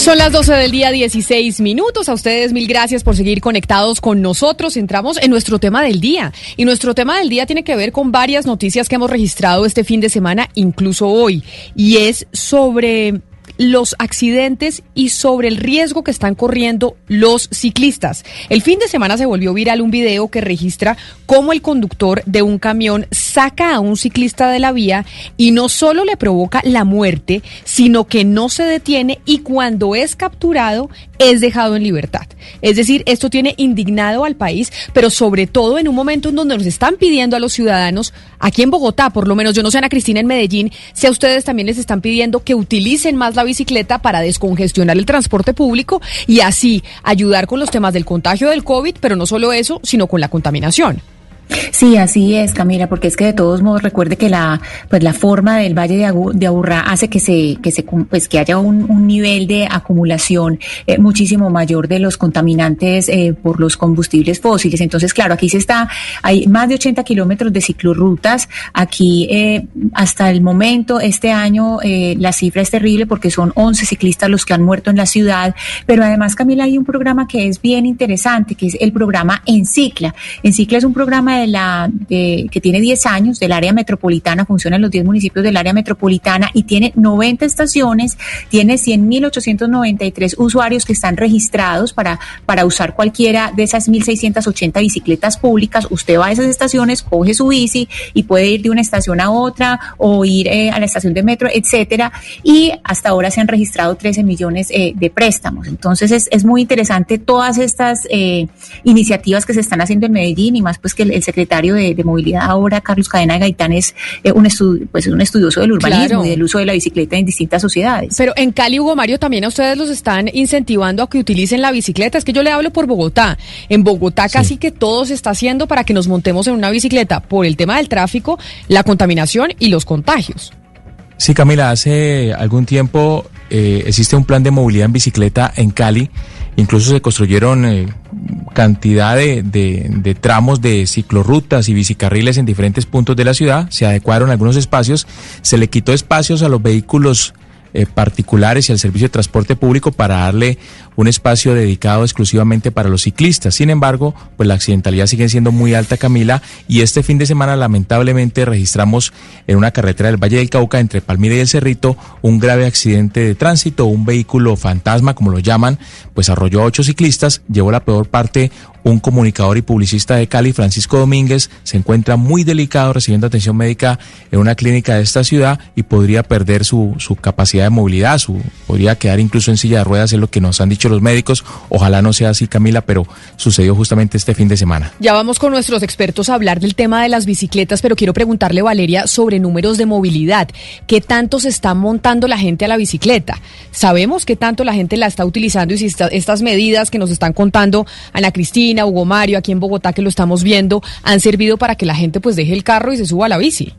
Son las 12 del día, 16 minutos. A ustedes mil gracias por seguir conectados con nosotros. Entramos en nuestro tema del día. Y nuestro tema del día tiene que ver con varias noticias que hemos registrado este fin de semana, incluso hoy. Y es sobre los accidentes y sobre el riesgo que están corriendo los ciclistas. El fin de semana se volvió viral un video que registra cómo el conductor de un camión saca a un ciclista de la vía y no solo le provoca la muerte, sino que no se detiene y cuando es capturado es dejado en libertad. Es decir, esto tiene indignado al país, pero sobre todo en un momento en donde nos están pidiendo a los ciudadanos, aquí en Bogotá, por lo menos yo no sé Ana Cristina en Medellín, si a ustedes también les están pidiendo que utilicen más la bicicleta para descongestionar el transporte público y así ayudar con los temas del contagio del COVID, pero no solo eso, sino con la contaminación. Sí, así es, Camila, porque es que de todos modos recuerde que la pues la forma del Valle de, de Aburrá hace que se que se pues que haya un, un nivel de acumulación eh, muchísimo mayor de los contaminantes eh, por los combustibles fósiles. Entonces, claro, aquí se está hay más de 80 kilómetros de ciclorrutas. Aquí eh, hasta el momento este año la cifra es terrible porque son 11 ciclistas los que han muerto en la ciudad. Pero además, Camila, hay un programa que es bien interesante, que es el programa Encicla. Encicla es un programa de que tiene 10 años, del área metropolitana, funciona en los 10 municipios del área metropolitana y tiene 90 estaciones, tiene 100.893 usuarios que están registrados para, para usar cualquiera de esas 1.680 bicicletas públicas. Usted va a esas estaciones, coge su bici y puede ir de una estación a otra o ir eh, a la estación de metro, etcétera. Y hasta ahora se han registrado 13 millones eh, de préstamos. Entonces es, es, muy interesante todas estas eh, iniciativas que se están haciendo en Medellín y más pues que el secretario de, Movilidad ahora, Carlos Cadena de Gaitán, es eh, un, pues, un estudioso del urbanismo y del uso de la bicicleta en distintas sociedades. Pero en Cali, Hugo Mario, también a ustedes los están incentivando a que utilicen la bicicleta. Es que yo le hablo por Bogotá. En Bogotá casi que todo se está haciendo para que nos montemos en una bicicleta por el tema del tráfico, la contaminación y los contagios. Sí, Camila, hace algún tiempo eh, existe un plan de movilidad en bicicleta en Cali. Incluso se construyeron eh, cantidad de, de, tramos de ciclorrutas y bicicarriles en diferentes puntos de la ciudad, se adecuaron algunos espacios, se le quitó espacios a los vehículos eh, particulares y al servicio de transporte público para darle un espacio dedicado exclusivamente para los ciclistas. Sin embargo, pues la accidentalidad sigue siendo muy alta, Camila, y este fin de semana lamentablemente registramos en una carretera del Valle del Cauca entre Palmira y El Cerrito un grave accidente de tránsito, un vehículo fantasma, como lo llaman, pues arrolló a ocho ciclistas, llevó la peor parte un comunicador y publicista de Cali, Francisco Domínguez, se encuentra muy delicado recibiendo atención médica en una clínica de esta ciudad y podría perder su, su capacidad de movilidad, su, podría quedar incluso en silla de ruedas, es lo que nos han dicho los médicos. Ojalá no sea así, Camila, pero sucedió justamente este fin de semana. Ya vamos con nuestros expertos a hablar del tema de las bicicletas, pero quiero preguntarle, Valeria, sobre números de movilidad. ¿Qué tanto se está montando la gente a la bicicleta? Sabemos qué tanto la gente la está utilizando y si estas medidas que nos están contando Ana Cristina, Hugo Mario, aquí en Bogotá que lo estamos viendo, han servido para que la gente pues deje el carro y se suba a la bici.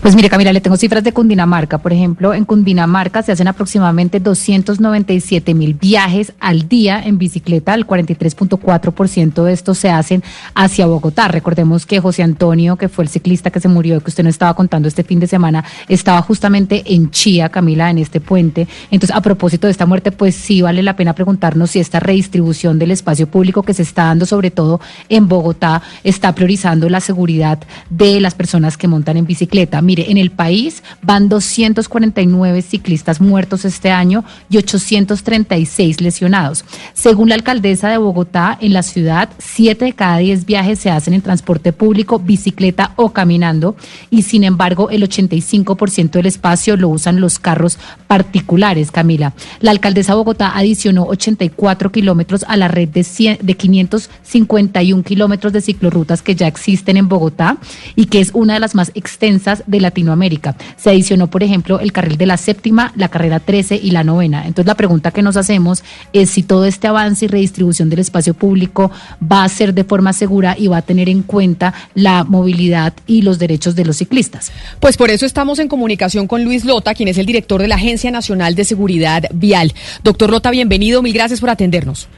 Pues mire, Camila, le tengo cifras de Cundinamarca. Por ejemplo, en Cundinamarca se hacen aproximadamente 297 mil viajes al día en bicicleta. El 43.4% de estos se hacen hacia Bogotá. Recordemos que José Antonio, que fue el ciclista que se murió, que usted nos estaba contando este fin de semana, estaba justamente en Chía, Camila, en este puente. Entonces, a propósito de esta muerte, pues sí vale la pena preguntarnos si esta redistribución del espacio público que se está dando, sobre todo en Bogotá, está priorizando la seguridad de las personas que montan en bicicleta Mire, en el país van 249 ciclistas muertos este año y 836 lesionados. Según la alcaldesa de Bogotá, en la ciudad, 7 de cada 10 viajes se hacen en transporte público, bicicleta o caminando, y sin embargo, el 85% del espacio lo usan los carros particulares, Camila. La alcaldesa de Bogotá adicionó 84 kilómetros a la red de, de 551 kilómetros de ciclorrutas que ya existen en Bogotá y que es una de las más extensas de Latinoamérica. Se adicionó, por ejemplo, el carril de la séptima, la carrera 13 y la novena. Entonces, la pregunta que nos hacemos es si todo este avance y redistribución del espacio público va a ser de forma segura y va a tener en cuenta la movilidad y los derechos de los ciclistas. Pues por eso estamos en comunicación con Luis Lota, quien es el director de la Agencia Nacional de Seguridad Vial. Doctor Lota, bienvenido, mil gracias por atendernos.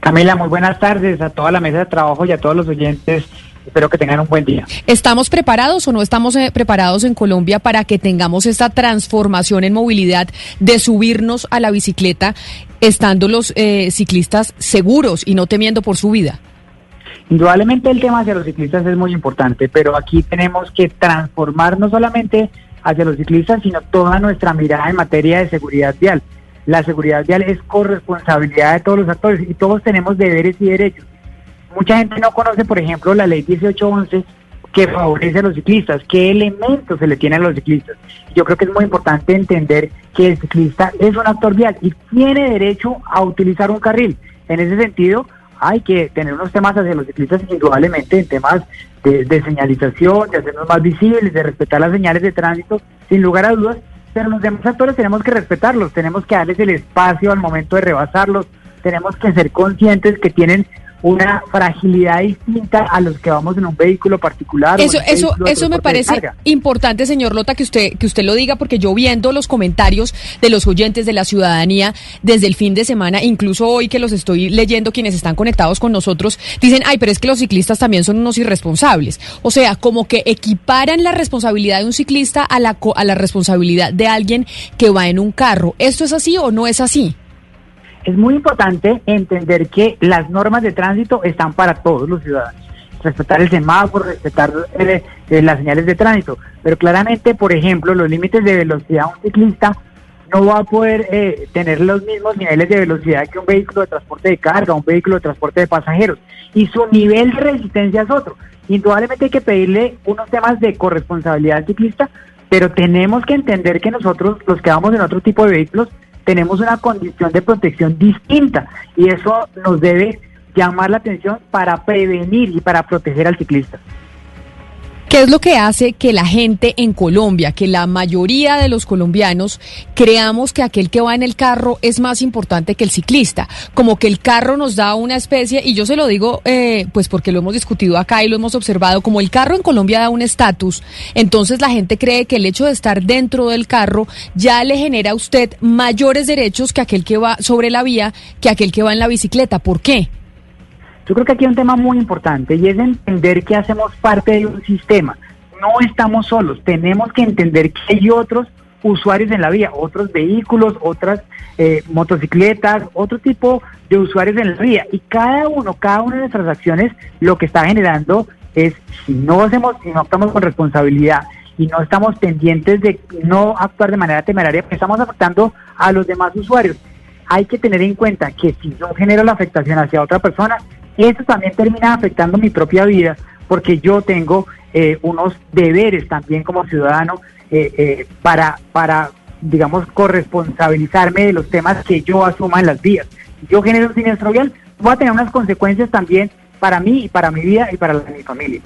Camila, muy buenas tardes a toda la mesa de trabajo y a todos los oyentes. Espero que tengan un buen día. ¿Estamos preparados o no estamos eh, preparados en Colombia para que tengamos esta transformación en movilidad de subirnos a la bicicleta estando los eh, ciclistas seguros y no temiendo por su vida? Indudablemente el tema hacia los ciclistas es muy importante, pero aquí tenemos que transformar no solamente hacia los ciclistas, sino toda nuestra mirada en materia de seguridad vial. La seguridad vial es corresponsabilidad de todos los actores y todos tenemos deberes y derechos. Mucha gente no conoce, por ejemplo, la ley 1811 que favorece a los ciclistas, qué elementos se le tiene a los ciclistas. Yo creo que es muy importante entender que el ciclista es un actor vial y tiene derecho a utilizar un carril. En ese sentido, hay que tener unos temas hacia los ciclistas indudablemente en temas de, señalización, de hacernos más visibles, de respetar las señales de tránsito, sin lugar a dudas, pero los demás actores tenemos que respetarlos, tenemos que darles el espacio al momento de rebasarlos, tenemos que ser conscientes que tienen una fragilidad distinta a los que vamos en un vehículo particular. Eso, eso, eso me parece importante, señor Lota, que usted, que usted lo diga, porque yo viendo los comentarios de los oyentes de la ciudadanía desde el fin de semana, incluso hoy que los estoy leyendo, quienes están conectados con nosotros, dicen, ay, pero es que los ciclistas también son unos irresponsables. O sea, como que equiparan la responsabilidad de un ciclista a la, a la responsabilidad de alguien que va en un carro. ¿Esto es así o no es así? Es muy importante entender que las normas de tránsito están para todos los ciudadanos. Respetar el semáforo, respetar eh, eh, las señales de tránsito. Pero claramente, por ejemplo, los límites de velocidad un ciclista no va a poder eh, tener los mismos niveles de velocidad que un vehículo de transporte de carga, un vehículo de transporte de pasajeros. Y su nivel de resistencia es otro. Indudablemente hay que pedirle unos temas de corresponsabilidad al ciclista, pero tenemos que entender que nosotros, los que vamos en otro tipo de vehículos, tenemos una condición de protección distinta y eso nos debe llamar la atención para prevenir y para proteger al ciclista. ¿Qué es lo que hace que la gente en Colombia, que la mayoría de los colombianos creamos que aquel que va en el carro es más importante que el ciclista? Como que el carro nos da una especie, y yo se lo digo eh, pues porque lo hemos discutido acá y lo hemos observado, como el carro en Colombia da un estatus, entonces la gente cree que el hecho de estar dentro del carro ya le genera a usted mayores derechos que aquel que va sobre la vía, que aquel que va en la bicicleta. ¿Por qué? Yo creo que aquí hay un tema muy importante y es entender que hacemos parte de un sistema. No estamos solos, tenemos que entender que hay otros usuarios en la vía, otros vehículos, otras eh, motocicletas, otro tipo de usuarios en la vía. Y cada uno, cada una de nuestras acciones lo que está generando es, si no hacemos, si no actuamos con responsabilidad y no estamos pendientes de no actuar de manera temeraria, pues estamos afectando a los demás usuarios. Hay que tener en cuenta que si yo genero la afectación hacia otra persona, eso también termina afectando mi propia vida porque yo tengo eh, unos deberes también como ciudadano eh, eh, para, para, digamos, corresponsabilizarme de los temas que yo asuma en las vías. Si yo genero un siniestro vial, voy a tener unas consecuencias también para mí y para mi vida y para la mi familia.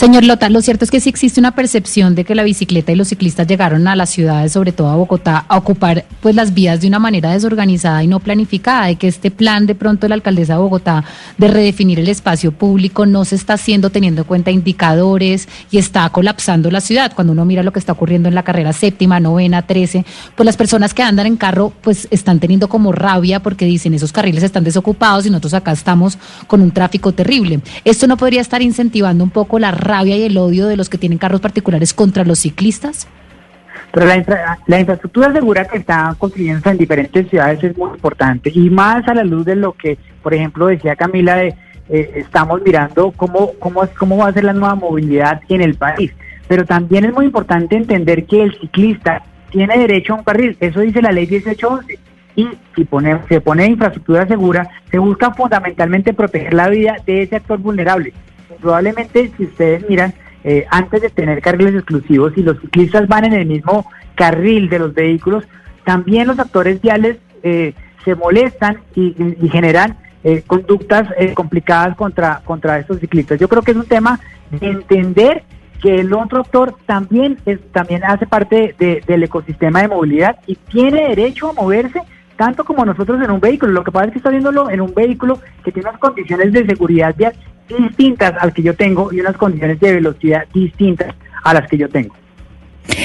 Señor Lota, lo cierto es que sí existe una percepción de que la bicicleta y los ciclistas llegaron a las ciudades, sobre todo a Bogotá, a ocupar pues las vías de una manera desorganizada y no planificada, de que este plan de pronto de la alcaldesa de Bogotá de redefinir el espacio público no se está haciendo teniendo en cuenta indicadores y está colapsando la ciudad. Cuando uno mira lo que está ocurriendo en la carrera séptima, novena, trece, pues las personas que andan en carro pues están teniendo como rabia porque dicen esos carriles están desocupados y nosotros acá estamos con un tráfico terrible. Esto no podría estar incentivando un poco la rabia y el odio de los que tienen carros particulares contra los ciclistas? Pero la, la infraestructura segura que está construyendo en diferentes ciudades es muy importante y más a la luz de lo que, por ejemplo, decía Camila, eh, estamos mirando cómo, cómo, cómo va a ser la nueva movilidad en el país. Pero también es muy importante entender que el ciclista tiene derecho a un carril, eso dice la ley 1811. Y si pone, se pone infraestructura segura, se busca fundamentalmente proteger la vida de ese actor vulnerable probablemente si ustedes miran, eh, antes de tener carriles exclusivos, si los ciclistas van en el mismo carril de los vehículos, también los actores viales eh, se molestan y, generan eh, conductas complicadas contra, contra estos ciclistas. Yo creo que es un tema de entender que el otro actor también, es, también hace parte del ecosistema de movilidad y tiene derecho a moverse tanto como nosotros en un vehículo. Lo que pasa es que está viéndolo en un vehículo que tiene unas condiciones de seguridad vial distintas al que yo tengo y unas condiciones de velocidad distintas a las que yo tengo.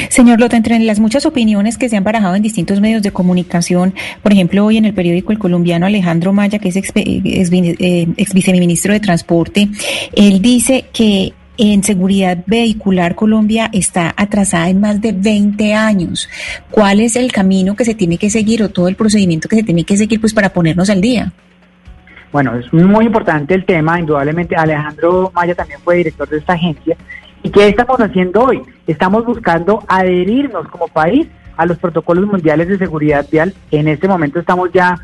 Señor Lota, entre las muchas opiniones que se han barajado en distintos medios de comunicación, por ejemplo, hoy en el periódico El Colombiano, Alejandro Maya, que es ex, eh, ex viceministro de Transporte, él dice que en seguridad vehicular Colombia está atrasada en más de 20 años. ¿Cuál es el camino que se tiene que seguir o todo el procedimiento que se tiene que seguir pues para ponernos al día? Bueno, es muy importante el tema, indudablemente Alejandro Maya también fue director de esta agencia. ¿Y qué estamos haciendo hoy? Estamos buscando adherirnos como país a los protocolos mundiales de seguridad vial. En este momento estamos ya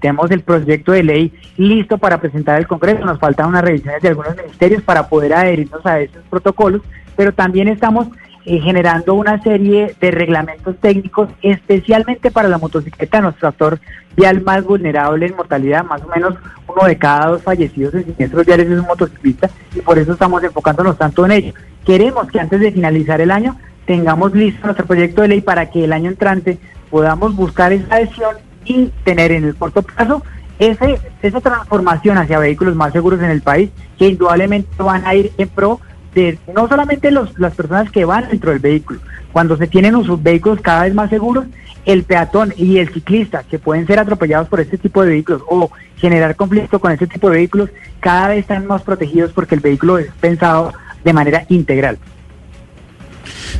tenemos el proyecto de ley listo para presentar al Congreso. Nos faltan unas revisiones de algunos ministerios para poder adherirnos a esos protocolos, pero también estamos eh, generando una serie de reglamentos técnicos especialmente para la motocicleta, nuestro actor vial más vulnerable en mortalidad, más o menos uno de cada dos fallecidos en siniestros viales es un motociclista y por eso estamos enfocándonos tanto en ello. Queremos que antes de finalizar el año tengamos listo nuestro proyecto de ley para que el año entrante podamos buscar esa adhesión y tener en el corto plazo ese, esa transformación hacia vehículos más seguros en el país, que indudablemente van a ir en pro de no solamente los, las personas que van dentro del vehículo, cuando se tienen sus vehículos cada vez más seguros, el peatón y el ciclista que pueden ser atropellados por este tipo de vehículos o generar conflicto con este tipo de vehículos, cada vez están más protegidos porque el vehículo es pensado de manera integral.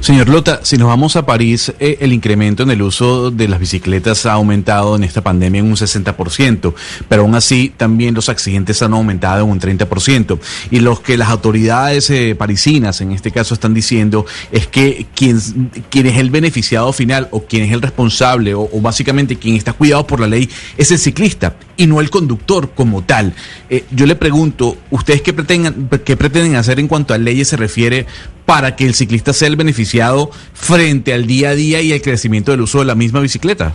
Señor Lota, si nos vamos a París, eh, el incremento en el uso de las bicicletas ha aumentado en esta pandemia en un 60%, pero aún así también los accidentes han aumentado en un 30%. Y lo que las autoridades eh, parisinas en este caso están diciendo es que quien, es el beneficiado final o quien es el responsable o, básicamente quien está cuidado por la ley es el ciclista y no el conductor como tal. Eh, yo le pregunto, ¿ustedes qué pretenden, qué pretenden hacer en cuanto a leyes se refiere para que el ciclista sea el beneficiado frente al día a día y el crecimiento del uso de la misma bicicleta?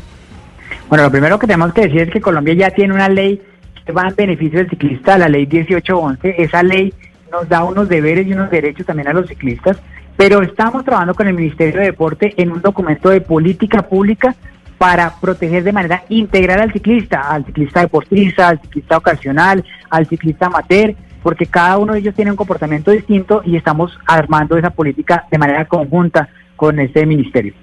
Bueno, lo primero que tenemos que decir es que Colombia ya tiene una ley que va en beneficio del ciclista, la ley 1811. Esa ley nos da unos deberes y unos derechos también a los ciclistas, pero estamos trabajando con el Ministerio de Deporte en un documento de política pública para proteger de manera integral al ciclista, al ciclista deportista, al ciclista ocasional, al ciclista amateur, porque cada uno de ellos tiene un comportamiento distinto y estamos armando esa política de manera conjunta con este ministerio.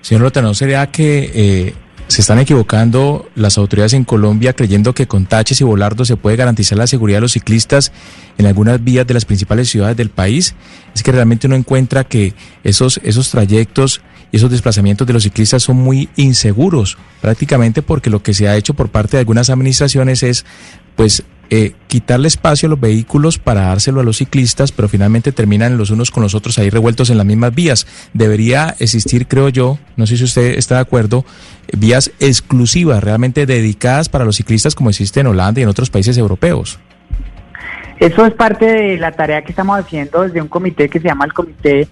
Señor Lota, ¿no sería que eh, se están equivocando las autoridades en Colombia creyendo que con taches y volardos se puede garantizar la seguridad de los ciclistas en algunas vías de las principales ciudades del país? Es que realmente uno encuentra que esos, esos trayectos y esos desplazamientos de los ciclistas son muy inseguros, prácticamente porque lo que se ha hecho por parte de algunas administraciones es pues eh, quitarle espacio a los vehículos para dárselo a los ciclistas, pero finalmente terminan los unos con los otros ahí revueltos en las mismas vías. Debería existir, creo yo, no sé si usted está de acuerdo, vías exclusivas, realmente dedicadas para los ciclistas como existe en Holanda y en otros países europeos. Eso es parte de la tarea que estamos haciendo desde un comité que se llama el Comité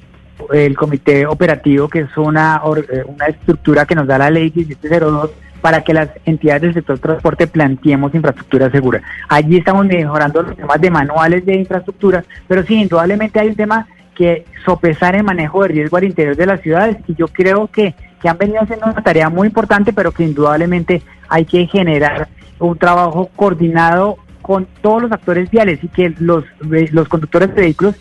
el comité operativo, que es una, eh, una estructura que nos da la ley 1702 para que las entidades del sector transporte planteemos infraestructura segura. Allí estamos mejorando los temas de manuales de infraestructura, pero sí, indudablemente hay un tema que sopesar el manejo de riesgo al interior de las ciudades y yo creo que, que han venido haciendo una tarea muy importante, pero que indudablemente hay que generar un trabajo coordinado con todos los actores viales y que los, los conductores de vehículos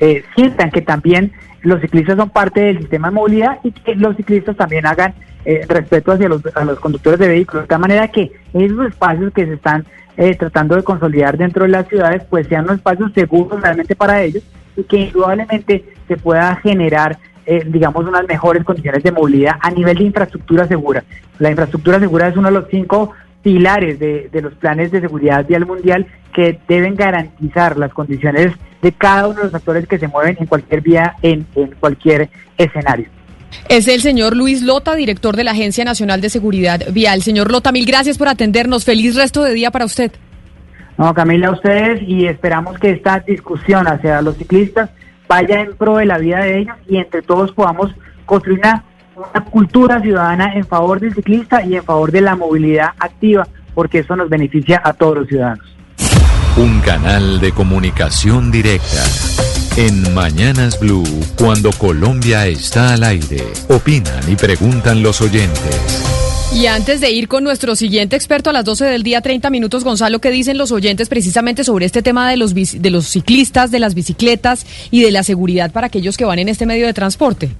eh, sientan que también los ciclistas son parte del sistema de movilidad y que los ciclistas también hagan eh, respeto hacia los, a los conductores de vehículos, de tal manera que esos espacios que se están eh, tratando de consolidar dentro de las ciudades, pues sean unos espacios seguros realmente para ellos y que indudablemente se pueda generar eh, digamos, unas mejores condiciones de movilidad a nivel de infraestructura segura. La infraestructura segura es uno de los cinco pilares de, los planes de seguridad vial mundial que deben garantizar las condiciones de cada uno de los actores que se mueven en cualquier vía, en cualquier escenario. Es el señor Luis Lota, director de la Agencia Nacional de Seguridad Vial. Señor Lota, mil gracias por atendernos. Feliz resto de día para usted. No, Camila, a ustedes y esperamos que esta discusión hacia los ciclistas vaya en pro de la vida de ellos y entre todos podamos construir una, una cultura ciudadana en favor del ciclista y en favor de la movilidad activa, porque eso nos beneficia a todos los ciudadanos. Un canal de comunicación directa En Mañanas Blue, cuando Colombia está al aire, opinan y preguntan los oyentes. Y antes de ir con nuestro siguiente experto a las 12 del día, 30 minutos, Gonzalo, ¿qué dicen los oyentes precisamente sobre este tema de los, de los ciclistas, de las bicicletas y de la seguridad para aquellos que van en este medio de transporte?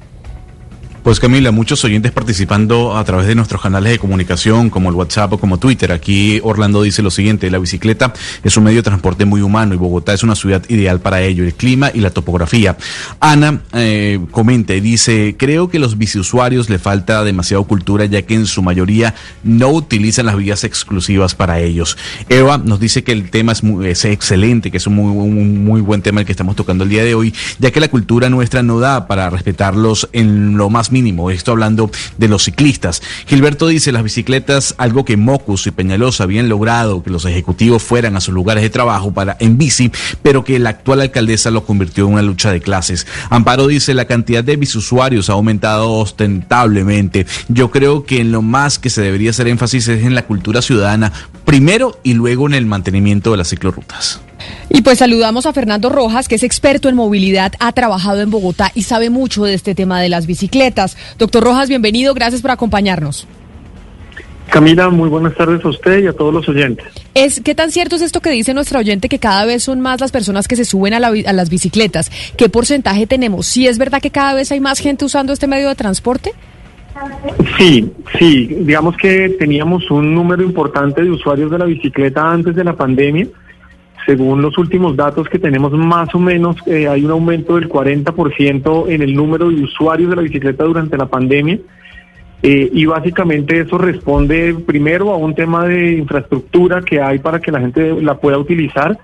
Pues Camila, muchos oyentes participando a través de nuestros canales de comunicación como el WhatsApp o como Twitter. Aquí Orlando dice lo siguiente, la bicicleta es un medio de transporte muy humano y Bogotá es una ciudad ideal para ello, el clima y la topografía. Ana eh, comenta y dice, creo que los biciusuarios le falta demasiada cultura ya que en su mayoría no utilizan las vías exclusivas para ellos. Eva nos dice que el tema es, muy, excelente, que es un muy, un muy buen tema el que estamos tocando el día de hoy, ya que la cultura nuestra no da para respetarlos en lo más mínimo. Esto hablando de los ciclistas. Gilberto dice, las bicicletas, algo que Mocus y Peñalosa habían logrado, que los ejecutivos fueran a sus lugares de trabajo para en bici, pero que la actual alcaldesa lo convirtió en una lucha de clases. Amparo dice, la cantidad de bisusuarios ha aumentado ostentablemente. Yo creo que en lo más que se debería hacer énfasis es en la cultura ciudadana, primero y luego en el mantenimiento de las ciclorrutas. Y pues saludamos a Fernando Rojas, que es experto en movilidad, ha trabajado en Bogotá y sabe mucho de este tema de las bicicletas. Doctor Rojas, bienvenido, gracias por acompañarnos. Camila, muy buenas tardes a usted y a todos los oyentes. Es, ¿Qué tan cierto es esto que dice nuestra oyente, que cada vez son más las personas que se suben a, a las bicicletas? ¿Qué porcentaje tenemos? ¿Sí es verdad que cada vez hay más gente usando este medio de transporte? Sí, sí, digamos que teníamos un número importante de usuarios de la bicicleta antes de la pandemia según los últimos datos que tenemos, más o menos eh, hay un aumento del 40% en el número de usuarios de la bicicleta durante la pandemia. Eh, y básicamente eso responde primero a un tema de infraestructura que hay para que la gente la pueda utilizar.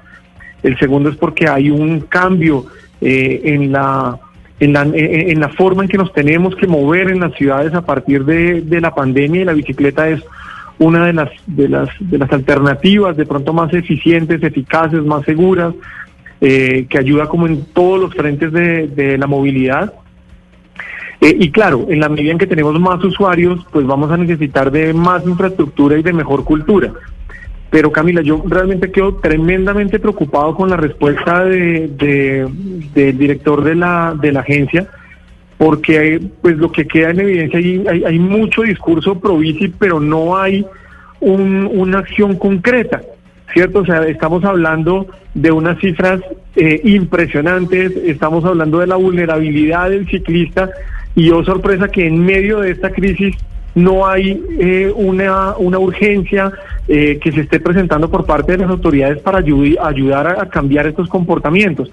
El segundo es porque hay un cambio eh, en la en la, en la forma en que nos tenemos que mover en las ciudades a partir de, de la pandemia y la bicicleta es una de las, de las, de las alternativas de pronto más eficientes, eficaces, más seguras, eh, que ayuda como en todos los frentes de, la movilidad. Eh, y claro, en la medida en que tenemos más usuarios, pues vamos a necesitar de más infraestructura y de mejor cultura. Pero Camila, yo realmente quedo tremendamente preocupado con la respuesta de, del director de la, de la agencia, porque pues lo que queda en evidencia hay, hay, mucho discurso pro bici, pero no hay una acción concreta, ¿cierto? O sea, estamos hablando de unas cifras eh, impresionantes, estamos hablando de la vulnerabilidad del ciclista y yo oh, sorpresa que en medio de esta crisis no hay eh, una, una urgencia eh, que se esté presentando por parte de las autoridades para ayudar a cambiar estos comportamientos.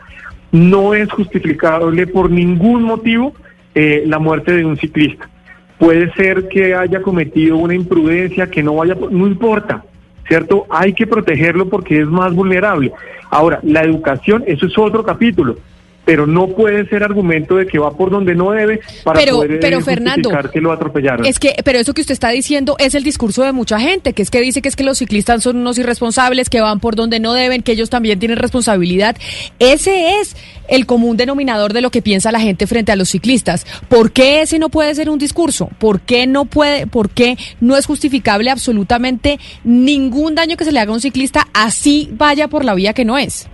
No es justificable por ningún motivo eh, la muerte de un ciclista. Puede ser que haya cometido una imprudencia, que no vaya, no importa, ¿cierto? Hay que protegerlo porque es más vulnerable. Ahora, la educación, eso es otro capítulo pero no puede ser argumento de que va por donde no debe para poder pero Fernando, que lo atropellaron. Es que, pero eso que usted está diciendo es el discurso de mucha gente, que es que dice que es que los ciclistas son unos irresponsables, que van por donde no deben, que ellos también tienen responsabilidad. Ese es el común denominador de lo que piensa la gente frente a los ciclistas. ¿Por qué ese no puede ser un discurso? ¿Por qué no puede, por qué no es justificable absolutamente ningún daño que se le haga a un ciclista así vaya por la vía que no es?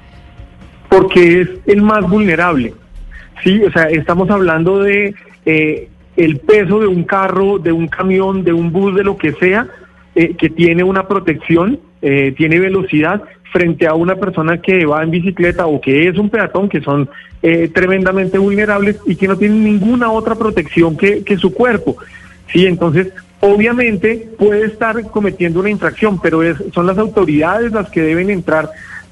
Porque es el más vulnerable. Sí, o sea, estamos hablando de eh, el peso de un carro, de un camión, de un bus, de lo que sea, eh, que tiene una protección, eh, tiene velocidad frente a una persona que va en bicicleta o que es un peatón, que son tremendamente vulnerables y que no tienen ninguna otra protección que, que su cuerpo. Sí, entonces obviamente puede estar cometiendo una infracción, pero es, son las autoridades las que deben entrar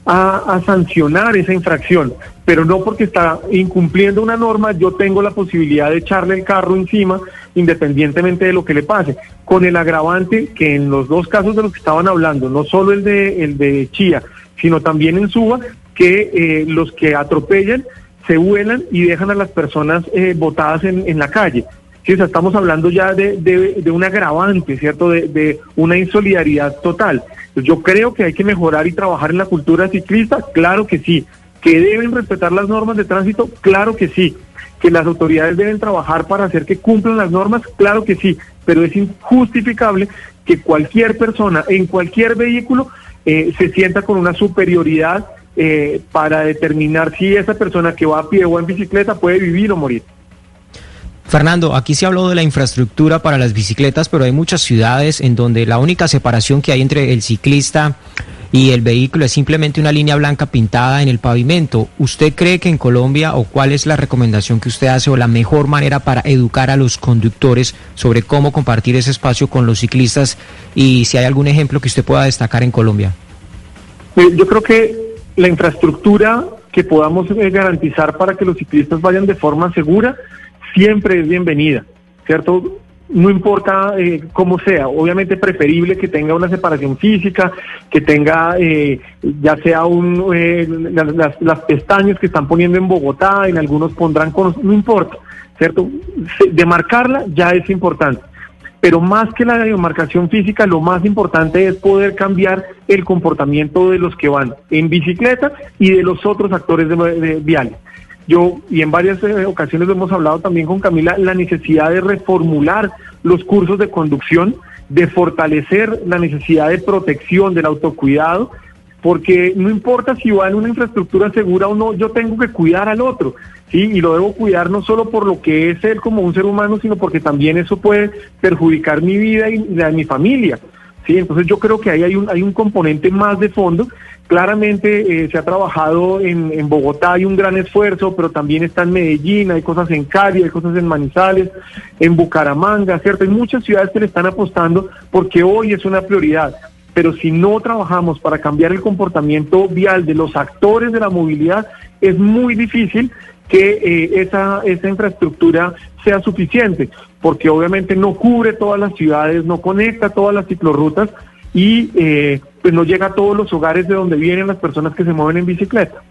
a, sancionar esa infracción, pero no porque está incumpliendo una norma, yo tengo la posibilidad de echarle el carro encima independientemente de lo que le pase, con el agravante que en los dos casos de los que estaban hablando, no solo el de, el de Chía, sino también en Suba, que eh, los que atropellan se vuelan y dejan a las personas eh, botadas en, en la calle. Sí, estamos hablando ya de, de, un agravante, ¿cierto? De, de, una insolidaridad total. Yo creo que hay que mejorar y trabajar en la cultura ciclista, claro que sí. Que deben respetar las normas de tránsito, claro que sí. Que las autoridades deben trabajar para hacer que cumplan las normas, claro que sí. Pero es injustificable que cualquier persona en cualquier vehículo eh, se sienta con una superioridad eh, para determinar si esa persona que va a pie o en bicicleta puede vivir o morir. Fernando, aquí se habló de la infraestructura para las bicicletas, pero hay muchas ciudades en donde la única separación que hay entre el ciclista y el vehículo es simplemente una línea blanca pintada en el pavimento. ¿Usted cree que en Colombia o cuál es la recomendación que usted hace o la mejor manera para educar a los conductores sobre cómo compartir ese espacio con los ciclistas y si hay algún ejemplo que usted pueda destacar en Colombia? Eh, yo creo que la infraestructura que podamos eh, garantizar para que los ciclistas vayan de forma segura siempre es bienvenida, ¿cierto? No importa eh, cómo sea, obviamente preferible que tenga una separación física, que tenga eh, ya sea un, eh, las, las, pestañas que están poniendo en Bogotá, en algunos pondrán con, no importa, ¿cierto? Demarcarla ya es importante. Pero más que la demarcación física, lo más importante es poder cambiar el comportamiento de los que van en bicicleta y de los otros actores de, de viales. Yo, y en varias eh, ocasiones hemos hablado también con Camila, la necesidad de reformular los cursos de conducción, de fortalecer la necesidad de protección del autocuidado, porque no importa si va en una infraestructura segura o no, yo tengo que cuidar al otro, ¿sí? Y lo debo cuidar no solo por lo que es él como un ser humano, sino porque también eso puede perjudicar mi vida y la de mi familia. ¿Sí? Entonces yo creo que ahí hay un, componente más de fondo. Claramente eh, se ha trabajado en, Bogotá, hay un gran esfuerzo, pero también está en Medellín, hay cosas en Cali, hay cosas en Manizales, en Bucaramanga, ¿cierto? Hay muchas ciudades que le están apostando porque hoy es una prioridad. Pero si no trabajamos para cambiar el comportamiento vial de los actores de la movilidad, es muy difícil que eh, esa infraestructura sea suficiente, porque obviamente no cubre todas las ciudades, no conecta todas las ciclorrutas y eh, pues no llega a todos los hogares de donde vienen las personas que se mueven en bicicleta.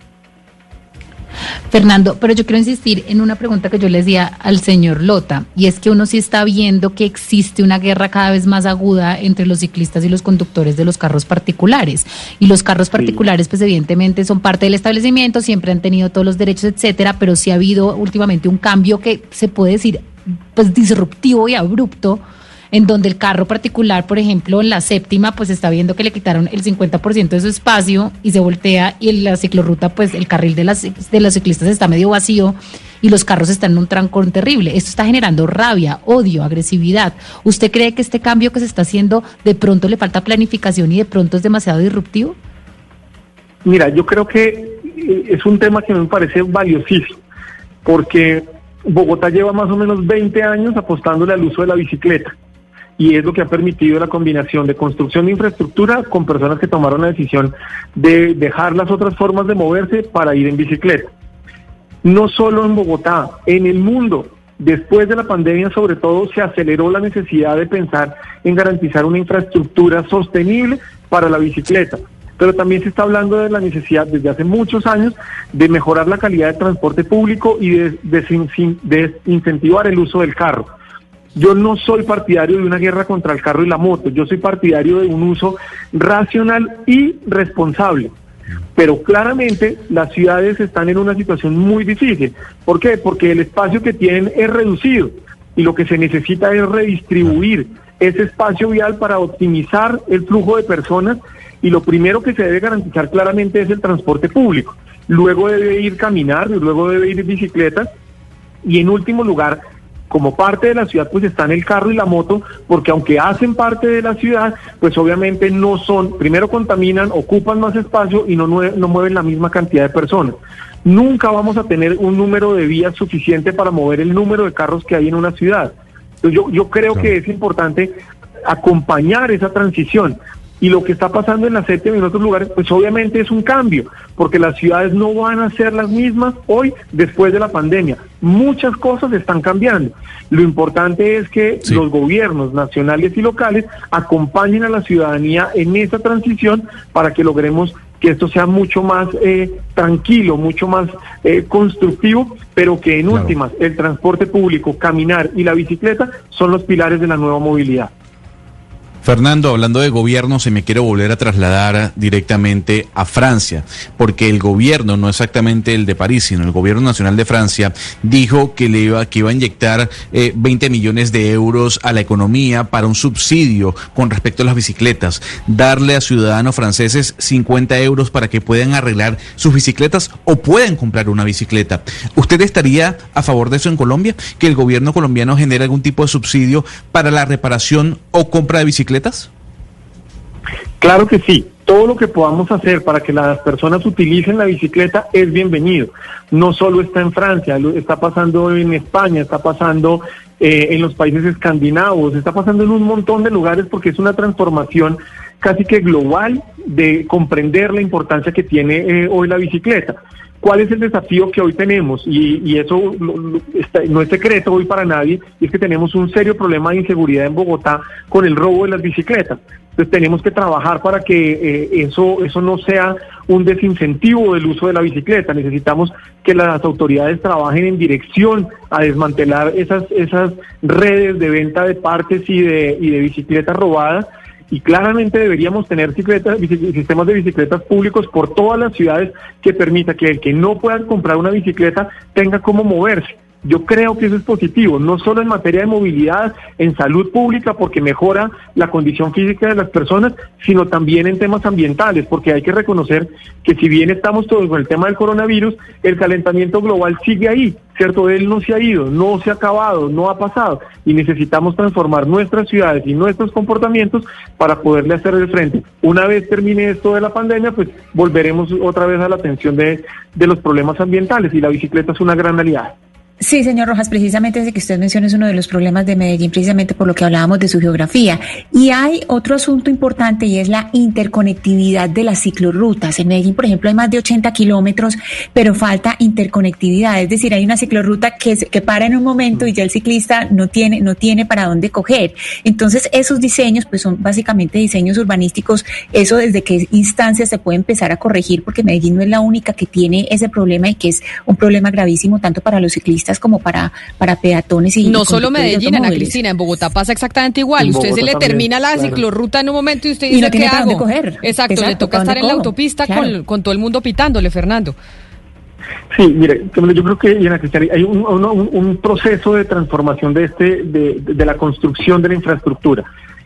Fernando, pero yo quiero insistir en una pregunta que yo le decía al señor Lota, y es que uno sí está viendo que existe una guerra cada vez más aguda entre los ciclistas y los conductores de los carros particulares. Y los carros particulares, pues evidentemente son parte del establecimiento, siempre han tenido todos los derechos, etcétera, pero sí ha habido últimamente un cambio que se puede decir pues disruptivo y abrupto en donde el carro particular, por ejemplo, en la séptima, pues está viendo que le quitaron el 50% de su espacio y se voltea y en la ciclorruta, pues el carril de las, de los ciclistas está medio vacío y los carros están en un trancón terrible. Esto está generando rabia, odio, agresividad. ¿Usted cree que este cambio que se está haciendo de pronto le falta planificación y de pronto es demasiado disruptivo? Mira, yo creo que eh, es un tema que me parece valiosísimo, porque Bogotá lleva más o menos 20 años apostándole al uso de la bicicleta y es lo que ha permitido la combinación de construcción de infraestructura con personas que tomaron la decisión de dejar las otras formas de moverse para ir en bicicleta. No solo en Bogotá, en el mundo. Después de la pandemia, sobre todo, se aceleró la necesidad de pensar en garantizar una infraestructura sostenible para la bicicleta. Pero también se está hablando de la necesidad desde hace muchos años de mejorar la calidad de transporte público y de, de incentivar el uso del carro. Yo no soy partidario de una guerra contra el carro y la moto, yo soy partidario de un uso racional y responsable. Pero claramente las ciudades están en una situación muy difícil. ¿Por qué? Porque el espacio que tienen es reducido y lo que se necesita es redistribuir ese espacio vial para optimizar el flujo de personas y lo primero que se debe garantizar claramente es el transporte público. Luego debe ir caminar, luego debe ir bicicleta y en último lugar como parte de la ciudad, pues están el carro y la moto, porque aunque hacen parte de la ciudad, pues obviamente no son, primero contaminan, ocupan más espacio y no, no mueven la misma cantidad de personas. Nunca vamos a tener un número de vías suficiente para mover el número de carros que hay en una ciudad. Entonces yo, yo creo que es importante acompañar esa transición. Y lo que está pasando en la séptima y en otros lugares, pues obviamente es un cambio, porque las ciudades no van a ser las mismas hoy después de la pandemia. Muchas cosas están cambiando. Lo importante es que los gobiernos nacionales y locales acompañen a la ciudadanía en esa transición para que logremos que esto sea mucho más eh, tranquilo, mucho más eh, constructivo, pero que en últimas el transporte público, caminar y la bicicleta son los pilares de la nueva movilidad. Fernando, hablando de gobierno, se me quiere volver a trasladar directamente a Francia, porque el gobierno, no exactamente el de París, sino el gobierno nacional de Francia, dijo que le iba, que iba a inyectar 20 millones de euros a la economía para un subsidio con respecto a las bicicletas, darle a ciudadanos franceses 50 euros para que puedan arreglar sus bicicletas o puedan comprar una bicicleta. ¿Usted estaría a favor de eso en Colombia? ¿Que el gobierno colombiano genere algún tipo de subsidio para la reparación o compra de bicicletas? Claro que sí. Todo lo que podamos hacer para que las personas utilicen la bicicleta es bienvenido. No solo está en Francia, está pasando en España, está pasando eh, en los países escandinavos, está pasando en un montón de lugares porque es una transformación casi que global de comprender la importancia que tiene eh, hoy la bicicleta. ¿Cuál es el desafío que hoy tenemos? Y, eso no es secreto hoy para nadie, y es que tenemos un serio problema de inseguridad en Bogotá con el robo de las bicicletas. Entonces tenemos que trabajar para que eh, eso, eso no sea un desincentivo del uso de la bicicleta. Necesitamos que las autoridades trabajen en dirección a desmantelar esas, esas redes de venta de partes y de, y de bicicletas robadas y claramente deberíamos tener sistemas de bicicletas públicos por todas las ciudades que permita que el que no pueda comprar una bicicleta tenga cómo moverse. Yo creo que eso es positivo, no solo en materia de movilidad, en salud pública, porque mejora la condición física de las personas, sino también en temas ambientales, porque hay que reconocer que si bien estamos todos con el tema del coronavirus, el calentamiento global sigue ahí, ¿cierto? Él no se ha ido, no se ha acabado, no ha pasado, y necesitamos transformar nuestras ciudades y nuestros comportamientos para poderle hacer el frente. Una vez termine esto de la pandemia, pues volveremos otra vez a la atención de, de los problemas ambientales, y la bicicleta es una gran aliada. Sí, señor Rojas, precisamente desde que usted menciona es uno de los problemas de Medellín, precisamente por lo que hablábamos de su geografía. Y hay otro asunto importante y es la interconectividad de las ciclorrutas. En Medellín, por ejemplo, hay más de 80 kilómetros, pero falta interconectividad. Es decir, hay una ciclorruta que, que para en un momento y ya el ciclista no tiene, no tiene para dónde coger. Entonces, esos diseños, pues son básicamente diseños urbanísticos. Eso desde qué instancia se puede empezar a corregir, porque Medellín no es la única que tiene ese problema y que es un problema gravísimo tanto para los ciclistas como para, para peatones y No solo Medellín, Ana Cristina, en Bogotá pasa exactamente igual. usted se le termina la ciclorruta en un momento y usted dice, ¿qué hago? Coger. Exacto, le toca estar en la autopista con, con todo el mundo pitándole, Fernando. Sí, mire, yo creo que Ana Cristina, hay un, un, proceso de transformación de este, de, de, la construcción de la infraestructura.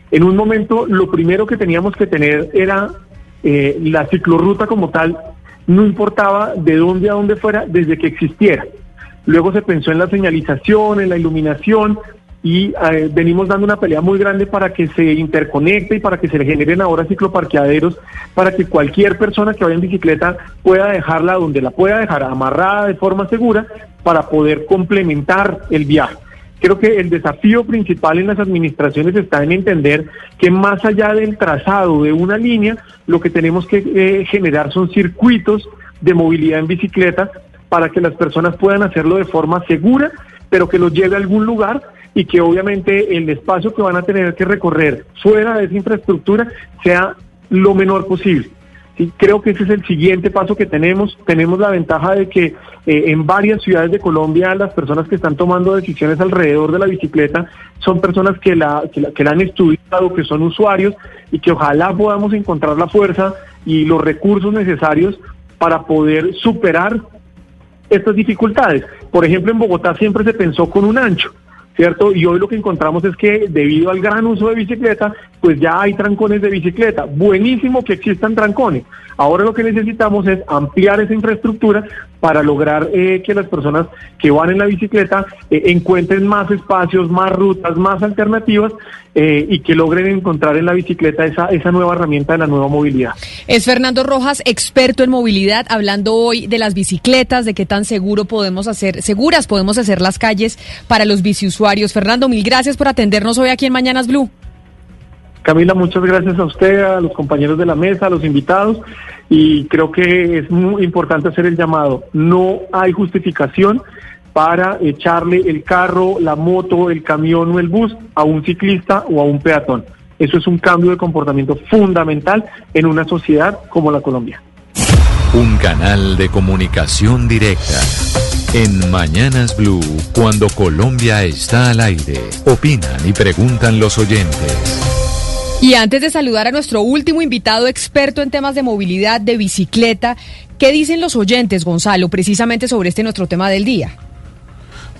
En un momento, lo primero que teníamos que tener era eh, la ciclorruta como tal, no importaba de dónde a dónde fuera, desde que existiera. Luego se pensó en la señalización, en la iluminación y eh, venimos dando una pelea muy grande para que se interconecte y para que se le generen ahora cicloparqueaderos para que cualquier persona que vaya en bicicleta pueda dejarla donde la pueda dejar amarrada de forma segura para poder complementar el viaje. Creo que el desafío principal en las administraciones está en entender que más allá del trazado de una línea, lo que tenemos que eh, generar son circuitos de movilidad en bicicleta para que las personas puedan hacerlo de forma segura, pero que los lleve a algún lugar y que obviamente el espacio que van a tener que recorrer fuera de esa infraestructura sea lo menor posible. Creo que ese es el siguiente paso que tenemos. Tenemos la ventaja de que eh, en varias ciudades de Colombia las personas que están tomando decisiones alrededor de la bicicleta son personas que la, que la han estudiado, que son usuarios y que ojalá podamos encontrar la fuerza y los recursos necesarios para poder superar estas dificultades. Por ejemplo, en Bogotá siempre se pensó con un ancho. ¿Cierto? Y hoy lo que encontramos es que debido al gran uso de bicicleta, pues ya hay trancones de bicicleta. Buenísimo que existan trancones. Ahora lo que necesitamos es ampliar esa infraestructura para lograr eh, que las personas que van en la bicicleta eh, encuentren más espacios, más rutas, más alternativas eh, y que logren encontrar en la bicicleta esa, esa nueva herramienta de la nueva movilidad. Es Fernando Rojas, experto en movilidad, hablando hoy de las bicicletas, de qué tan seguro podemos hacer, seguras podemos hacer las calles para los biciusuarios. Fernando, mil gracias por atendernos hoy aquí en Mañanas Blue. Camila, muchas gracias a usted, a los compañeros de la mesa, a los invitados, y creo que es muy importante hacer el llamado. No hay justificación para echarle el carro, la moto, el camión o el bus a un ciclista o a un peatón. Eso es un cambio de comportamiento fundamental en una sociedad como la Colombia. Un canal de comunicación directa. En Mañanas Blue, cuando Colombia está al aire, opinan y preguntan los oyentes. Y antes de saludar a nuestro último invitado experto en temas de movilidad de bicicleta, ¿qué dicen los oyentes, Gonzalo, precisamente sobre este nuestro tema del día?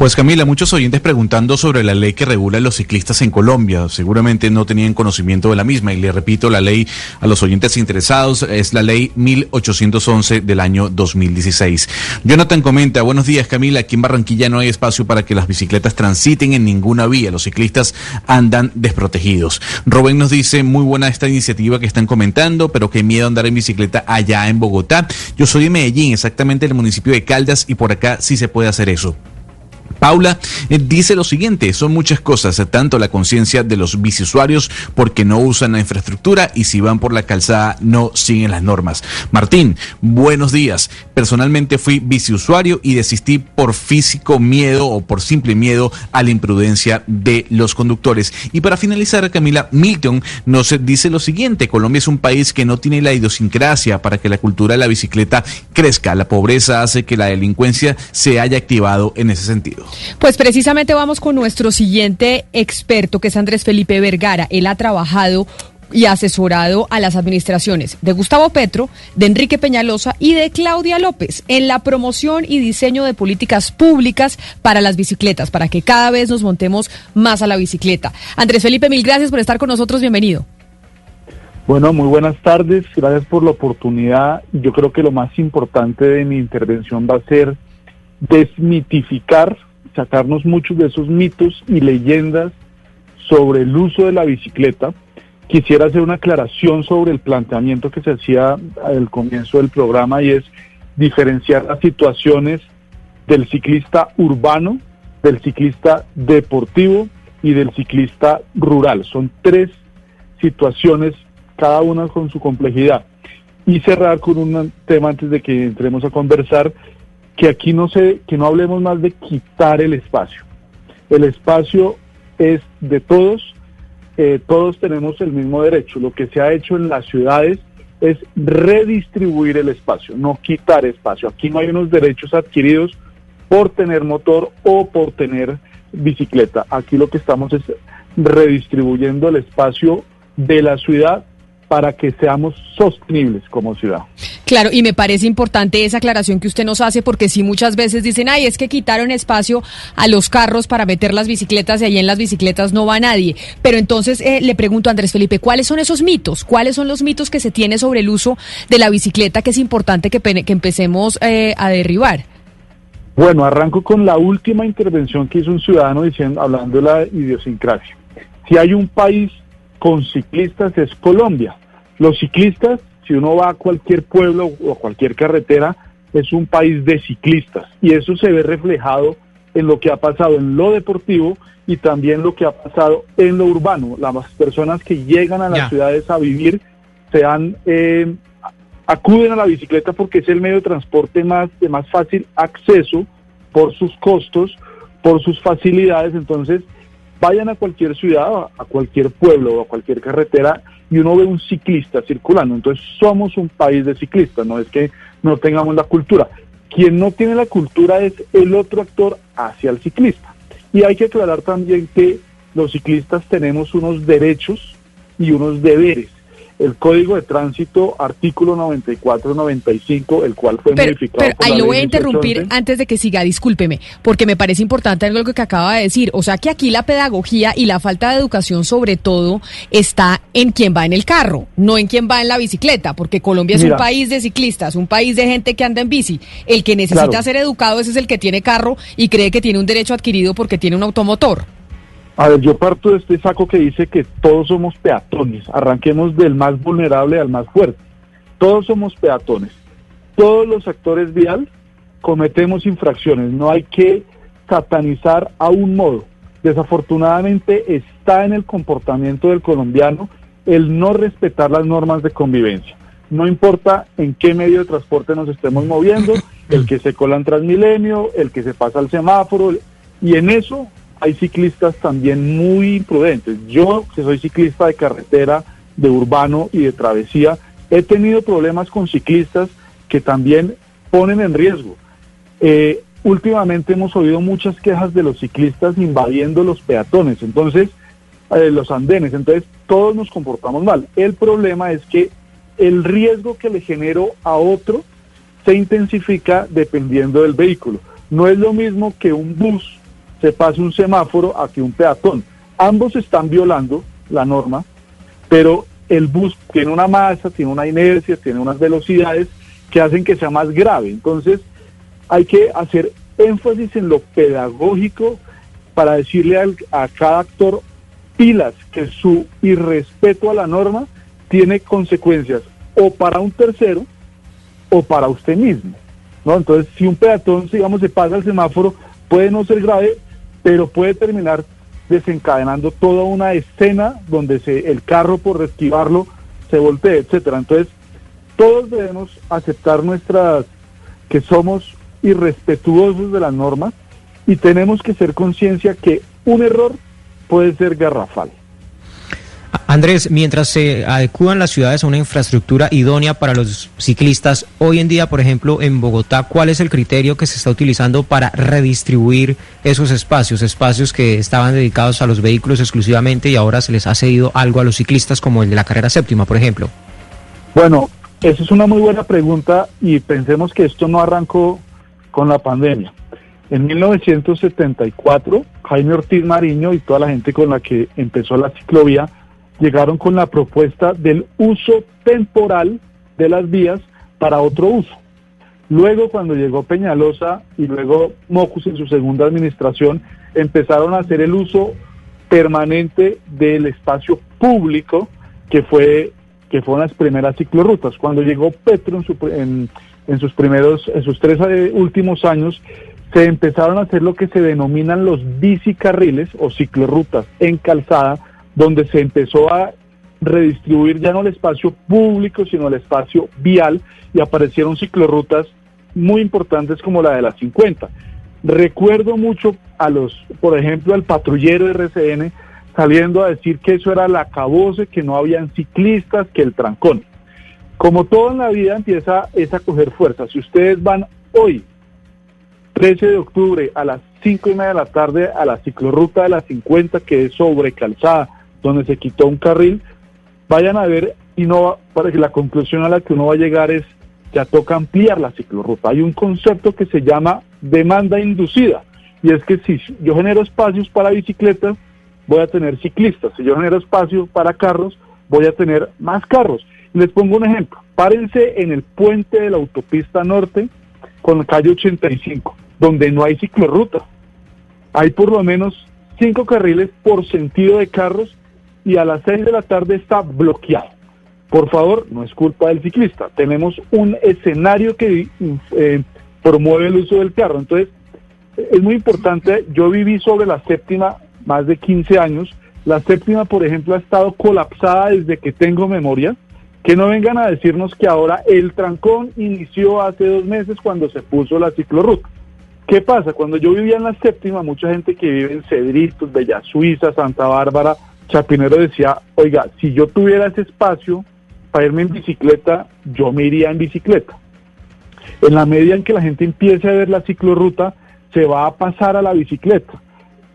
Pues Camila, muchos oyentes preguntando sobre la ley que regula a los ciclistas en Colombia. Seguramente no tenían conocimiento de la misma. Y le repito, la ley a los oyentes interesados es la ley 1811 del año 2016. Jonathan comenta, buenos días Camila, aquí en Barranquilla no hay espacio para que las bicicletas transiten en ninguna vía. Los ciclistas andan desprotegidos. Robén nos dice, muy buena esta iniciativa que están comentando, pero qué miedo andar en bicicleta allá en Bogotá. Yo soy de Medellín, exactamente el municipio de Caldas, y por acá sí se puede hacer eso. Paula eh, dice lo siguiente, son muchas cosas, tanto la conciencia de los biciusuarios porque no usan la infraestructura y si van por la calzada no siguen las normas. Martín, buenos días. Personalmente fui biciusuario y desistí por físico miedo o por simple miedo a la imprudencia de los conductores. Y para finalizar, Camila Milton nos dice lo siguiente, Colombia es un país que no tiene la idiosincrasia para que la cultura de la bicicleta crezca. La pobreza hace que la delincuencia se haya activado en ese sentido. Pues precisamente vamos con nuestro siguiente experto, que es Andrés Felipe Vergara. Él ha trabajado y asesorado a las administraciones de Gustavo Petro, de Enrique Peñalosa y de Claudia López en la promoción y diseño de políticas públicas para las bicicletas, para que cada vez nos montemos más a la bicicleta. Andrés Felipe, mil gracias por estar con nosotros, bienvenido. Bueno, muy buenas tardes, gracias por la oportunidad. Yo creo que lo más importante de mi intervención va a ser desmitificar sacarnos muchos de esos mitos y leyendas sobre el uso de la bicicleta. Quisiera hacer una aclaración sobre el planteamiento que se hacía al comienzo del programa y es diferenciar las situaciones del ciclista urbano, del ciclista deportivo y del ciclista rural. Son tres situaciones, cada una con su complejidad. Y cerrar con un tema antes de que entremos a conversar, que aquí no se, que no hablemos más de quitar el espacio. El espacio es de todos, eh, todos tenemos el mismo derecho. Lo que se ha hecho en las ciudades es redistribuir el espacio, no quitar espacio. Aquí no hay unos derechos adquiridos por tener motor o por tener bicicleta. Aquí lo que estamos es redistribuyendo el espacio de la ciudad para que seamos sostenibles como ciudad. Claro, y me parece importante esa aclaración que usted nos hace, porque sí muchas veces dicen, ay, es que quitaron espacio a los carros para meter las bicicletas y ahí en las bicicletas no va nadie. Pero entonces eh, le pregunto a Andrés Felipe, ¿cuáles son esos mitos? ¿Cuáles son los mitos que se tiene sobre el uso de la bicicleta que es importante que, que empecemos eh, a derribar? Bueno, arranco con la última intervención que hizo un ciudadano diciendo, hablando de la idiosincrasia. Si hay un país con ciclistas es Colombia. Los ciclistas, si uno va a cualquier pueblo o a cualquier carretera, es un país de ciclistas y eso se ve reflejado en lo que ha pasado en lo deportivo y también lo que ha pasado en lo urbano. Las personas que llegan a las ciudades a vivir se han, eh, acuden a la bicicleta porque es el medio de transporte más de más fácil acceso por sus costos, por sus facilidades. Entonces, vayan a cualquier ciudad, a cualquier pueblo o a cualquier carretera y uno ve un ciclista circulando. Entonces somos un país de ciclistas, no es que no tengamos la cultura. Quien no tiene la cultura es el otro actor hacia el ciclista. Y hay que aclarar también que los ciclistas tenemos unos derechos y unos deberes el Código de Tránsito, artículo 94-95, el cual fue modificado. Pero ahí lo voy a interrumpir antes de que siga, discúlpeme, porque me parece importante algo que acaba de decir. O sea que aquí la pedagogía y la falta de educación, sobre todo, está en quien va en el carro, no en quien va en la bicicleta, porque Colombia es un país de ciclistas, un país de gente que anda en bici. El que necesita ser educado ese es el que tiene carro y cree que tiene un derecho adquirido porque tiene un automotor. A ver, yo parto de este saco que dice que todos somos peatones. Arranquemos del más vulnerable al más fuerte. Todos somos peatones. Todos los actores vial cometemos infracciones. No hay que satanizar a un modo. Desafortunadamente está en el comportamiento del colombiano el no respetar las normas de convivencia. No importa en qué medio de transporte nos estemos moviendo, el que se cola en Transmilenio, el que se pasa al semáforo, y en eso hay ciclistas también muy imprudentes. Yo, que soy ciclista de carretera, de urbano y de travesía, he tenido problemas con ciclistas que también ponen en riesgo. Eh, últimamente hemos oído muchas quejas de los ciclistas invadiendo los peatones, entonces, eh, los andenes. Entonces, todos nos comportamos mal. El problema es que el riesgo que le genero a otro se intensifica dependiendo del vehículo. No es lo mismo que un bus se pase un semáforo a que un peatón. Ambos están violando la norma, pero el bus tiene una masa, tiene una inercia, tiene unas velocidades que hacen que sea más grave. Entonces, hay que hacer énfasis en lo pedagógico para decirle a cada actor pilas que su irrespeto a la norma tiene consecuencias o para un tercero o para usted mismo. ¿no? Entonces, si un peatón, digamos, se pasa el semáforo, puede no ser grave, pero puede terminar desencadenando toda una escena donde se, el carro por esquivarlo se voltee, etcétera. Entonces, todos debemos aceptar nuestras que somos irrespetuosos de las normas y tenemos que ser conciencia que un error puede ser garrafal. Andrés, mientras se adecuan las ciudades a una infraestructura idónea para los ciclistas, hoy en día, por ejemplo, en Bogotá, ¿cuál es el criterio que se está utilizando para redistribuir esos espacios, espacios que estaban dedicados a los vehículos exclusivamente y ahora se les ha cedido algo a los ciclistas como el de la carrera séptima, por ejemplo? Bueno, esa es una muy buena pregunta y pensemos que esto no arrancó con la pandemia. En 1974, Jaime Ortiz Mariño y toda la gente con la que empezó la ciclovía llegaron con la propuesta del uso temporal de las vías para otro uso. Luego, cuando llegó Peñalosa y luego Mocus en su segunda administración, empezaron a hacer el uso permanente del espacio público, que fue que fueron las primeras ciclorrutas. Cuando llegó Petro en, en, sus primeros, en sus tres eh, últimos años, se empezaron a hacer lo que se denominan los bicicarriles o ciclorrutas en calzada, donde se empezó a redistribuir ya no el espacio público, sino el espacio vial, y aparecieron ciclorrutas muy importantes como la de las 50. Recuerdo mucho a los, por ejemplo, al patrullero de RCN saliendo a decir que eso era la cabose, que no habían ciclistas, que el trancón. Como todo en la vida empieza es a coger fuerza. Si ustedes van hoy, 13 de octubre, a las 5 y media de la tarde, a la ciclorruta de las 50, que es sobre calzada, donde se quitó un carril, vayan a ver y no para que la conclusión a la que uno va a llegar es ya toca ampliar la ciclorruta. Hay un concepto que se llama demanda inducida y es que si yo genero espacios para bicicletas, voy a tener ciclistas. Si yo genero espacio para carros, voy a tener más carros. Les pongo un ejemplo. Párense en el puente de la autopista norte con la calle 85, donde no hay ciclorruta. Hay por lo menos cinco carriles por sentido de carros y a las 6 de la tarde está bloqueado. Por favor, no es culpa del ciclista. Tenemos un escenario que eh, promueve el uso del carro. Entonces, es muy importante. Yo viví sobre la séptima más de 15 años. La séptima, por ejemplo, ha estado colapsada desde que tengo memoria. Que no vengan a decirnos que ahora el trancón inició hace dos meses cuando se puso la ciclorruta. ¿Qué pasa? Cuando yo vivía en la séptima, mucha gente que vive en Cedritos, Bella Suiza, Santa Bárbara, Chapinero decía, oiga, si yo tuviera ese espacio para irme en bicicleta, yo me iría en bicicleta. En la medida en que la gente empiece a ver la ciclorruta, se va a pasar a la bicicleta.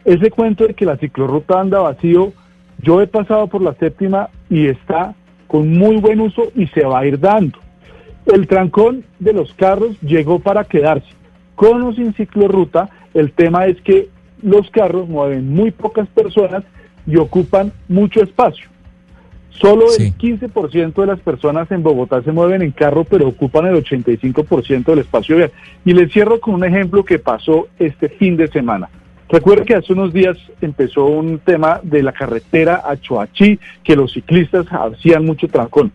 Ese cuento de que la ciclorruta anda vacío, yo he pasado por la séptima y está con muy buen uso y se va a ir dando. El trancón de los carros llegó para quedarse. Con o sin ciclorruta, el tema es que los carros mueven muy pocas personas y ocupan mucho espacio. Solo el 15% de las personas en Bogotá se mueven en carro, pero ocupan el 85% del espacio vial. Y les cierro con un ejemplo que pasó este fin de semana. Recuerda que hace unos días empezó un tema de la carretera a Choachí, que los ciclistas hacían mucho trancón.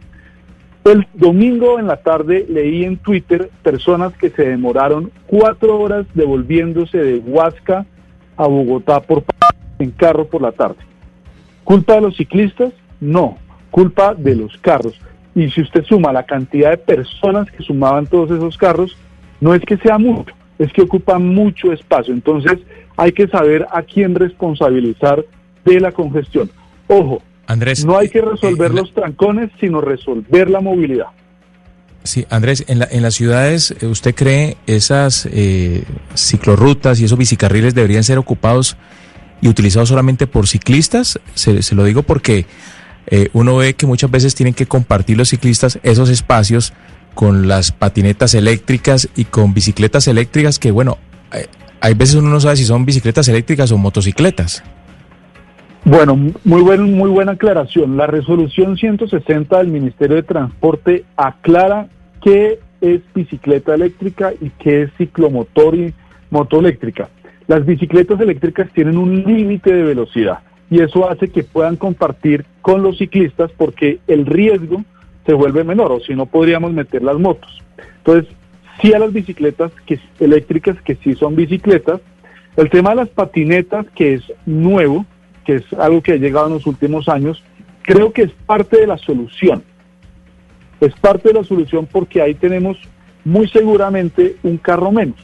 El domingo en la tarde leí en Twitter personas que se demoraron cuatro horas devolviéndose de Huasca a Bogotá por en carro por la tarde. ¿Culpa de los ciclistas? No, culpa de los carros. Y si usted suma la cantidad de personas que sumaban todos esos carros, no es que sea mucho, es que ocupa mucho espacio. Entonces hay que saber a quién responsabilizar de la congestión. Ojo, Andrés, no hay que eh, resolver los trancones, sino resolver la movilidad. Sí, Andrés, en, la, en las ciudades, eh, ¿usted cree esas eh, ciclorrutas y esos bicicarriles deberían ser ocupados y utilizado solamente por ciclistas. Se, lo digo porque eh, uno ve que muchas veces tienen que compartir los ciclistas esos espacios con las patinetas eléctricas y con bicicletas eléctricas que, bueno, eh, hay veces uno no sabe si son bicicletas eléctricas o motocicletas. Bueno, muy, buen, muy buena aclaración. La resolución 160 del Ministerio de Transporte aclara qué es bicicleta eléctrica y qué es ciclomotor y moto eléctrica. Las bicicletas eléctricas tienen un límite de velocidad y eso hace que puedan compartir con los ciclistas porque el riesgo se vuelve menor o si no podríamos meter las motos. Entonces, sí a las bicicletas que, eléctricas que sí son bicicletas. El tema de las patinetas que es nuevo, que es algo que ha llegado en los últimos años, creo que es parte de la solución. Es parte de la solución porque ahí tenemos muy seguramente un carro menos.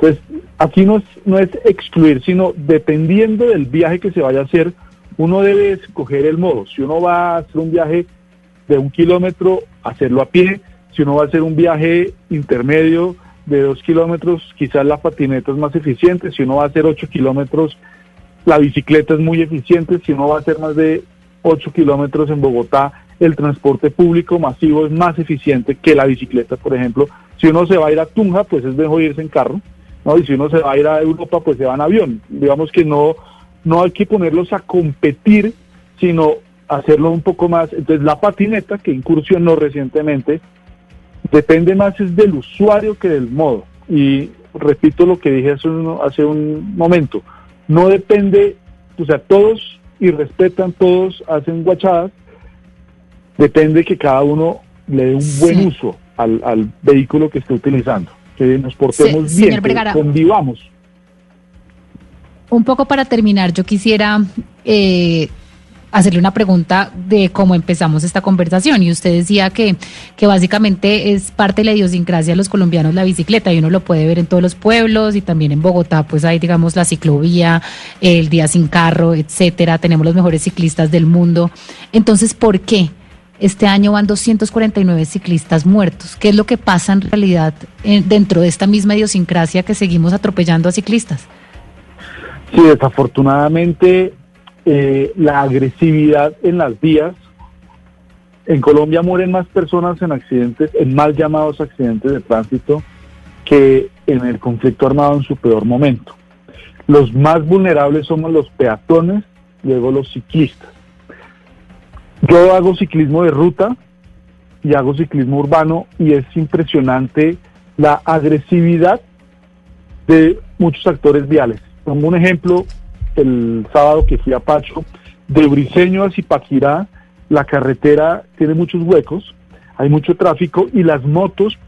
Entonces, aquí no es, no es excluir, sino dependiendo del viaje que se vaya a hacer, uno debe escoger el modo. Si uno va a hacer un viaje de un kilómetro, hacerlo a pie. Si uno va a hacer un viaje intermedio de dos kilómetros, quizás la patineta es más eficiente. Si uno va a hacer ocho kilómetros, la bicicleta es muy eficiente. Si uno va a hacer más de ocho kilómetros en Bogotá, el transporte público masivo es más eficiente que la bicicleta, por ejemplo. Si uno se va a ir a Tunja, pues es mejor irse en carro. ¿No? Y si uno se va a ir a Europa, pues se va en avión. Digamos que no, no hay que ponerlos a competir, sino hacerlo un poco más. Entonces la patineta que incursionó recientemente depende más es del usuario que del modo. Y repito lo que dije hace un, hace un momento, no depende, o sea, todos y respetan, todos hacen guachadas, depende que cada uno le dé un buen uso al, al, vehículo que esté utilizando, nos portemos bien, que convivamos. Un poco para terminar, yo quisiera eh, hacerle una pregunta de cómo empezamos esta conversación. Y usted decía que, que básicamente es parte de la idiosincrasia de los colombianos la bicicleta y uno lo puede ver en todos los pueblos y también en Bogotá, pues hay, digamos, la ciclovía, el día sin carro, etcétera. Tenemos los mejores ciclistas del mundo. Entonces, ¿por qué? Este año van 249 ciclistas muertos. ¿Qué es lo que pasa en realidad eh, dentro de esta misma idiosincrasia que seguimos atropellando a ciclistas? Sí, desafortunadamente eh, la agresividad en las vías. En Colombia mueren más personas en accidentes, en mal llamados accidentes de tránsito, que en el conflicto armado en su peor momento. Los más vulnerables somos los peatones, luego los ciclistas. Yo hago ciclismo de ruta y hago ciclismo urbano y es impresionante la agresividad de muchos actores viales. Como un ejemplo, el sábado que fui a Pacho, de Briseño a Zipaquirá, la carretera tiene muchos huecos, hay mucho tráfico y las motos,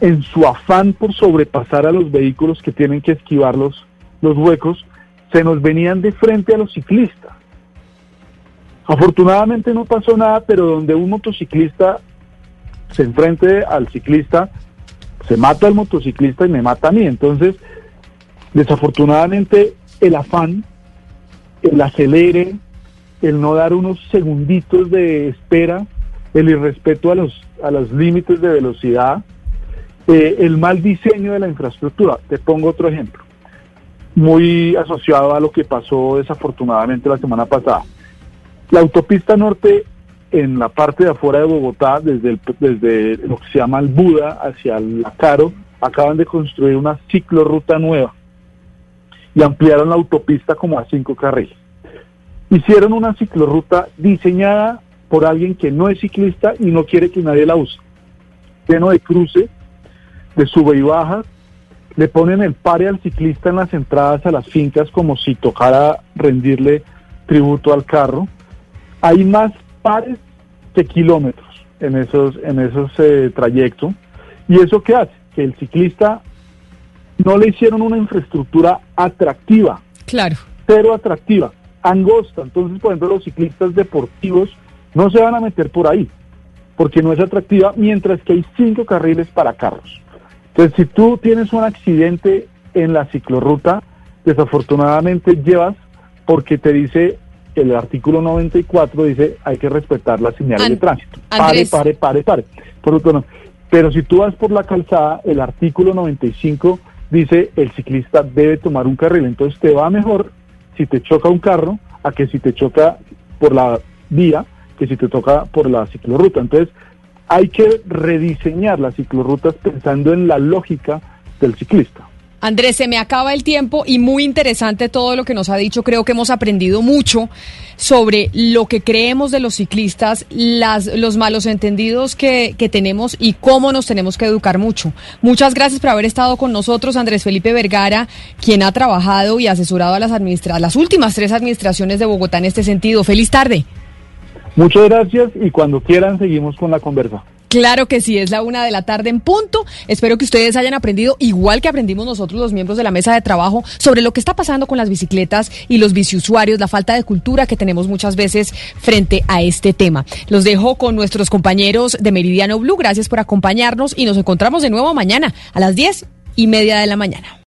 en su afán por sobrepasar a los vehículos que tienen que esquivar los, los huecos, se nos venían de frente a los ciclistas. Afortunadamente no pasó nada, pero donde un motociclista se enfrente al ciclista, se mata al motociclista y me mata a mí. Entonces, desafortunadamente el afán, el acelere, el no dar unos segunditos de espera, el irrespeto a los, a los límites de velocidad, eh, el mal diseño de la infraestructura. Te pongo otro ejemplo, muy asociado a lo que pasó desafortunadamente la semana pasada. La autopista norte en la parte de afuera de Bogotá, desde, desde lo que se llama el Buda hacia el Caro, acaban de construir una ciclorruta nueva y ampliaron la autopista como a cinco carriles. Hicieron una ciclorruta diseñada por alguien que no es ciclista y no quiere que nadie la use. Lleno de cruce, de sube y baja, le ponen el pare al ciclista en las entradas a las fincas como si tocara rendirle tributo al carro. Hay más pares que kilómetros en esos, en esos eh, trayectos. ¿Y eso qué hace? Que el ciclista no le hicieron una infraestructura atractiva. Claro. Pero atractiva, angosta. Entonces, por ejemplo, los ciclistas deportivos no se van a meter por ahí, porque no es atractiva, mientras que hay cinco carriles para carros. Entonces, si tú tienes un accidente en la ciclorruta, desafortunadamente llevas porque te dice el artículo 94 dice hay que respetar las señales de tránsito. Pare, pare, pare, pare. Por otro, no. Pero si tú vas por la calzada, el artículo 95 dice el ciclista debe tomar un carril. Entonces te va mejor si te choca un carro a que si te choca por la vía que si te toca por la ciclorruta. Entonces, hay que rediseñar las ciclorrutas pensando en la lógica del ciclista. Andrés, se me acaba el tiempo y muy interesante todo lo que nos ha dicho. Creo que hemos aprendido mucho sobre lo que creemos de los ciclistas, las, los malos entendidos que, que tenemos y cómo nos tenemos que educar mucho. Muchas gracias por haber estado con nosotros, Andrés Felipe Vergara, quien ha trabajado y asesorado a las, administra las últimas tres administraciones de Bogotá en este sentido. Feliz tarde. Muchas gracias y cuando quieran seguimos con la conversa. Claro que sí, es la una de la tarde en punto. Espero que ustedes hayan aprendido, igual que aprendimos nosotros los miembros de la mesa de trabajo, sobre lo que está pasando con las bicicletas y los biciusuarios, la falta de cultura que tenemos muchas veces frente a este tema. Los dejo con nuestros compañeros de Meridiano Blue. Gracias por acompañarnos y nos encontramos de nuevo mañana a las diez y media de la mañana.